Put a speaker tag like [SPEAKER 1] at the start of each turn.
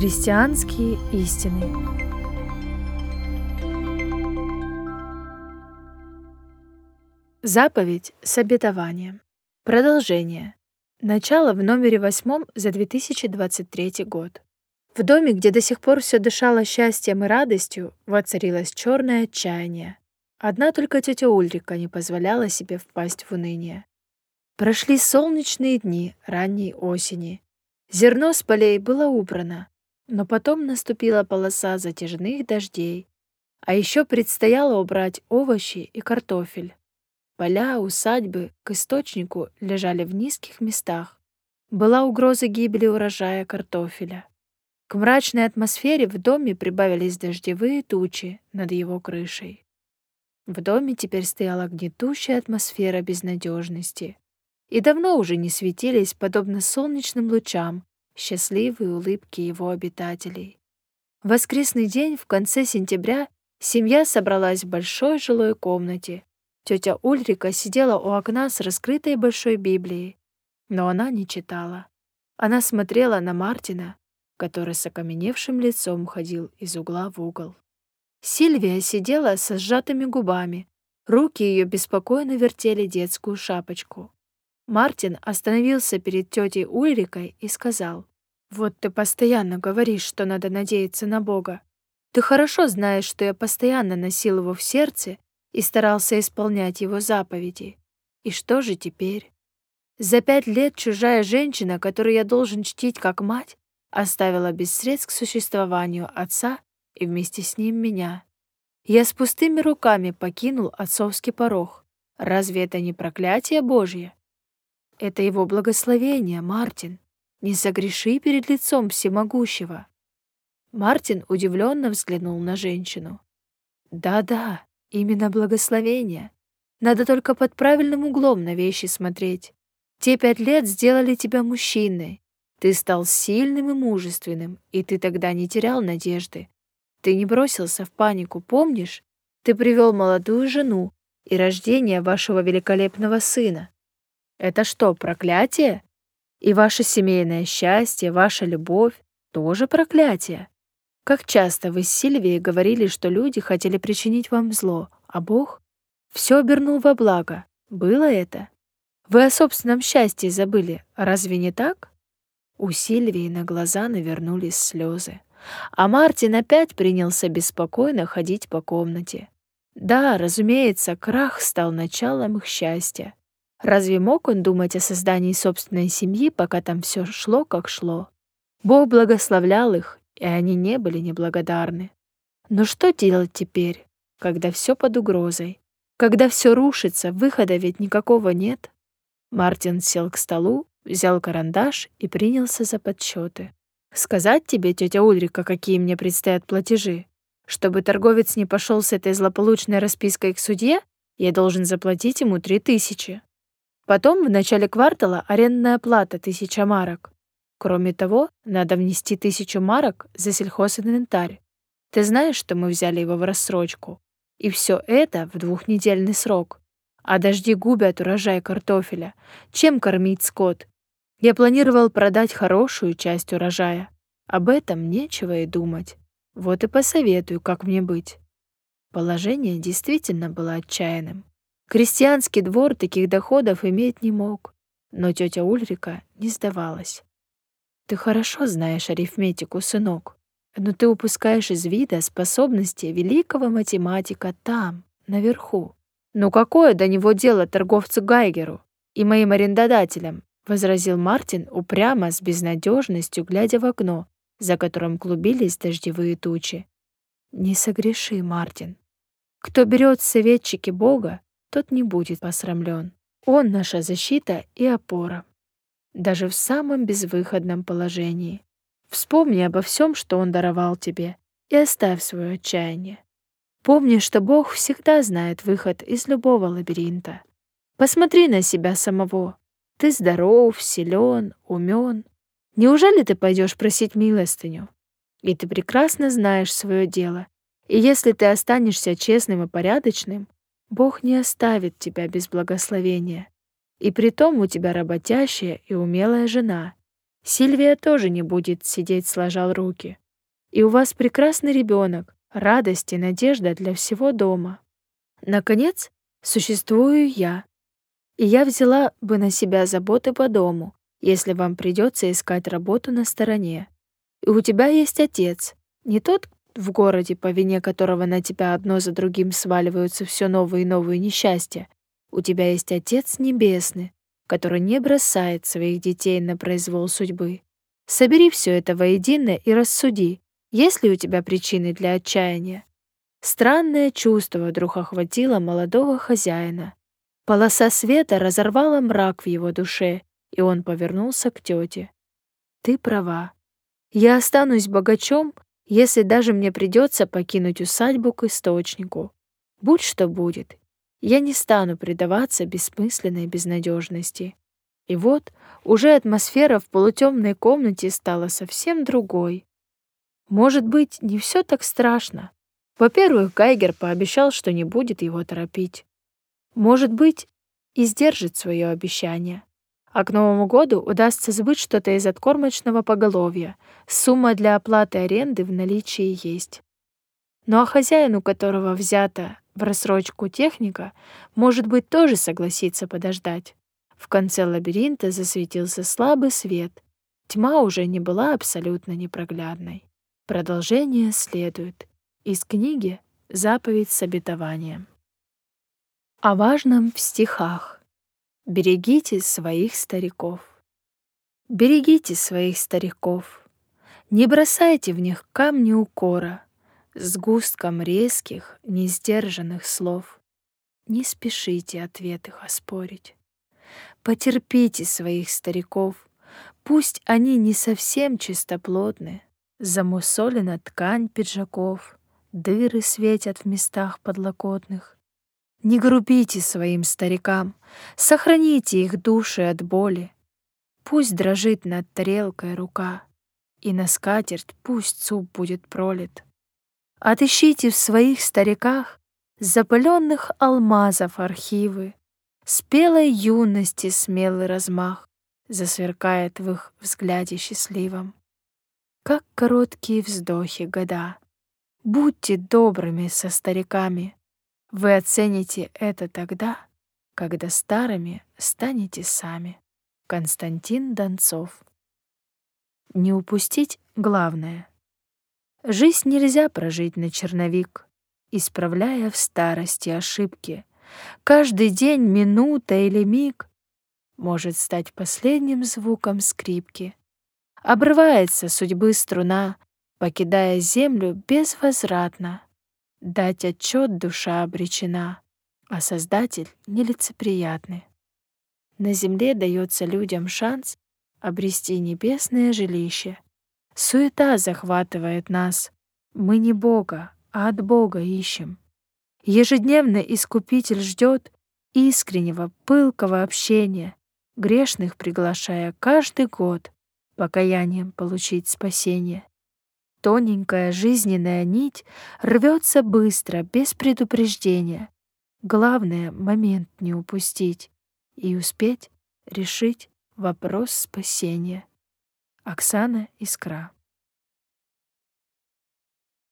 [SPEAKER 1] Христианские истины. Заповедь с обетованием. Продолжение. Начало в номере восьмом за 2023 год. В доме, где до сих пор все дышало счастьем и радостью, воцарилось черное отчаяние. Одна только тетя Ульрика не позволяла себе впасть в уныние. Прошли солнечные дни ранней осени. Зерно с полей было убрано, но потом наступила полоса затяжных дождей, а еще предстояло убрать овощи и картофель. Поля, усадьбы к источнику лежали в низких местах. Была угроза гибели урожая картофеля. К мрачной атмосфере в доме прибавились дождевые тучи над его крышей. В доме теперь стояла гнетущая атмосфера безнадежности. И давно уже не светились, подобно солнечным лучам, счастливые улыбки его обитателей. В воскресный день в конце сентября семья собралась в большой жилой комнате. Тетя Ульрика сидела у окна с раскрытой большой Библией, но она не читала. Она смотрела на Мартина, который с окаменевшим лицом ходил из угла в угол. Сильвия сидела со сжатыми губами, руки ее беспокойно вертели детскую шапочку. Мартин остановился перед тетей Ульрикой и сказал, «Вот ты постоянно говоришь, что надо надеяться на Бога. Ты хорошо знаешь, что я постоянно носил его в сердце и старался исполнять его заповеди. И что же теперь? За пять лет чужая женщина, которую я должен чтить как мать, оставила без средств к существованию отца и вместе с ним меня. Я с пустыми руками покинул отцовский порог. Разве это не проклятие Божье? Это его благословение, Мартин. Не согреши перед лицом всемогущего. Мартин удивленно взглянул на женщину. Да-да, именно благословение. Надо только под правильным углом на вещи смотреть. Те пять лет сделали тебя мужчиной. Ты стал сильным и мужественным, и ты тогда не терял надежды. Ты не бросился в панику, помнишь? Ты привел молодую жену и рождение вашего великолепного сына. Это что, проклятие? И ваше семейное счастье, ваша любовь — тоже проклятие. Как часто вы с Сильвией говорили, что люди хотели причинить вам зло, а Бог все обернул во благо. Было это? Вы о собственном счастье забыли, разве не так? У Сильвии на глаза навернулись слезы. А Мартин опять принялся беспокойно ходить по комнате. Да, разумеется, крах стал началом их счастья. Разве мог он думать о создании собственной семьи, пока там все шло, как шло? Бог благословлял их, и они не были неблагодарны. Но что делать теперь, когда все под угрозой? Когда все рушится, выхода ведь никакого нет. Мартин сел к столу, взял карандаш и принялся за подсчеты. «Сказать тебе, тетя Ульрика, какие мне предстоят платежи? Чтобы торговец не пошел с этой злополучной распиской к судье, я должен заплатить ему три тысячи. Потом в начале квартала арендная плата тысяча марок. Кроме того, надо внести тысячу марок за сельхозинвентарь. Ты знаешь, что мы взяли его в рассрочку? И все это в двухнедельный срок. А дожди губят урожай картофеля. Чем кормить скот? Я планировал продать хорошую часть урожая. Об этом нечего и думать. Вот и посоветую, как мне быть. Положение действительно было отчаянным. Крестьянский двор таких доходов иметь не мог, но тетя Ульрика не сдавалась. Ты хорошо знаешь арифметику, сынок, но ты упускаешь из вида способности великого математика там, наверху. Ну какое до него дело торговцу Гайгеру и моим арендодателям, возразил Мартин упрямо с безнадежностью, глядя в окно, за которым клубились дождевые тучи. Не согреши, Мартин. Кто берет советчики Бога, тот не будет посрамлен. Он наша защита и опора. Даже в самом безвыходном положении. Вспомни обо всем, что Он даровал тебе, и оставь свое отчаяние. Помни, что Бог всегда знает выход из любого лабиринта. Посмотри на себя самого. Ты здоров, силен, умен. Неужели ты пойдешь просить милостыню? И ты прекрасно знаешь свое дело. И если ты останешься честным и порядочным, Бог не оставит тебя без благословения. И притом у тебя работящая и умелая жена. Сильвия тоже не будет сидеть сложа руки. И у вас прекрасный ребенок, радость и надежда для всего дома. Наконец, существую я. И я взяла бы на себя заботы по дому, если вам придется искать работу на стороне. И у тебя есть отец, не тот в городе, по вине которого на тебя одно за другим сваливаются все новые и новые несчастья. У тебя есть Отец Небесный, который не бросает своих детей на произвол судьбы. Собери все это воедино и рассуди, есть ли у тебя причины для отчаяния. Странное чувство вдруг охватило молодого хозяина. Полоса света разорвала мрак в его душе, и он повернулся к тете. «Ты права. Я останусь богачом, если даже мне придется покинуть усадьбу к источнику. Будь что будет, я не стану предаваться бессмысленной безнадежности. И вот уже атмосфера в полутемной комнате стала совсем другой. Может быть, не все так страшно. Во-первых, Гайгер пообещал, что не будет его торопить. Может быть, и сдержит свое обещание. А к Новому году удастся сбыть что-то из откормочного поголовья. Сумма для оплаты аренды в наличии есть. Ну а хозяину, которого взята в рассрочку техника, может быть, тоже согласится подождать. В конце лабиринта засветился слабый свет. Тьма уже не была абсолютно непроглядной. Продолжение следует. Из книги «Заповедь с обетованием». О важном в стихах. Берегите своих стариков. Берегите своих стариков. Не бросайте в них камни укора, с густком резких, несдержанных слов. Не спешите ответ их оспорить. Потерпите своих стариков, пусть они не совсем чистоплотны. Замусолена ткань пиджаков, дыры светят в местах подлокотных. Не грубите своим старикам, сохраните их души от боли. Пусть дрожит над тарелкой рука, и на скатерть пусть суп будет пролит. Отыщите в своих стариках запыленных алмазов архивы, спелой юности смелый размах засверкает в их взгляде счастливом. Как короткие вздохи года. Будьте добрыми со стариками, вы оцените это тогда, когда старыми станете сами. Константин Донцов. Не упустить главное. Жизнь нельзя прожить на черновик, исправляя в старости ошибки. Каждый день, минута или миг может стать последним звуком скрипки. Обрывается судьбы струна, покидая землю безвозвратно. Дать отчет душа обречена, а Создатель нелицеприятный. На земле дается людям шанс обрести небесное жилище. Суета захватывает нас. Мы не Бога, а от Бога ищем. Ежедневно Искупитель ждет искреннего, пылкого общения, грешных приглашая каждый год покаянием получить спасение. Тоненькая жизненная нить рвется быстро, без предупреждения. Главное — момент не упустить и успеть решить вопрос спасения. Оксана Искра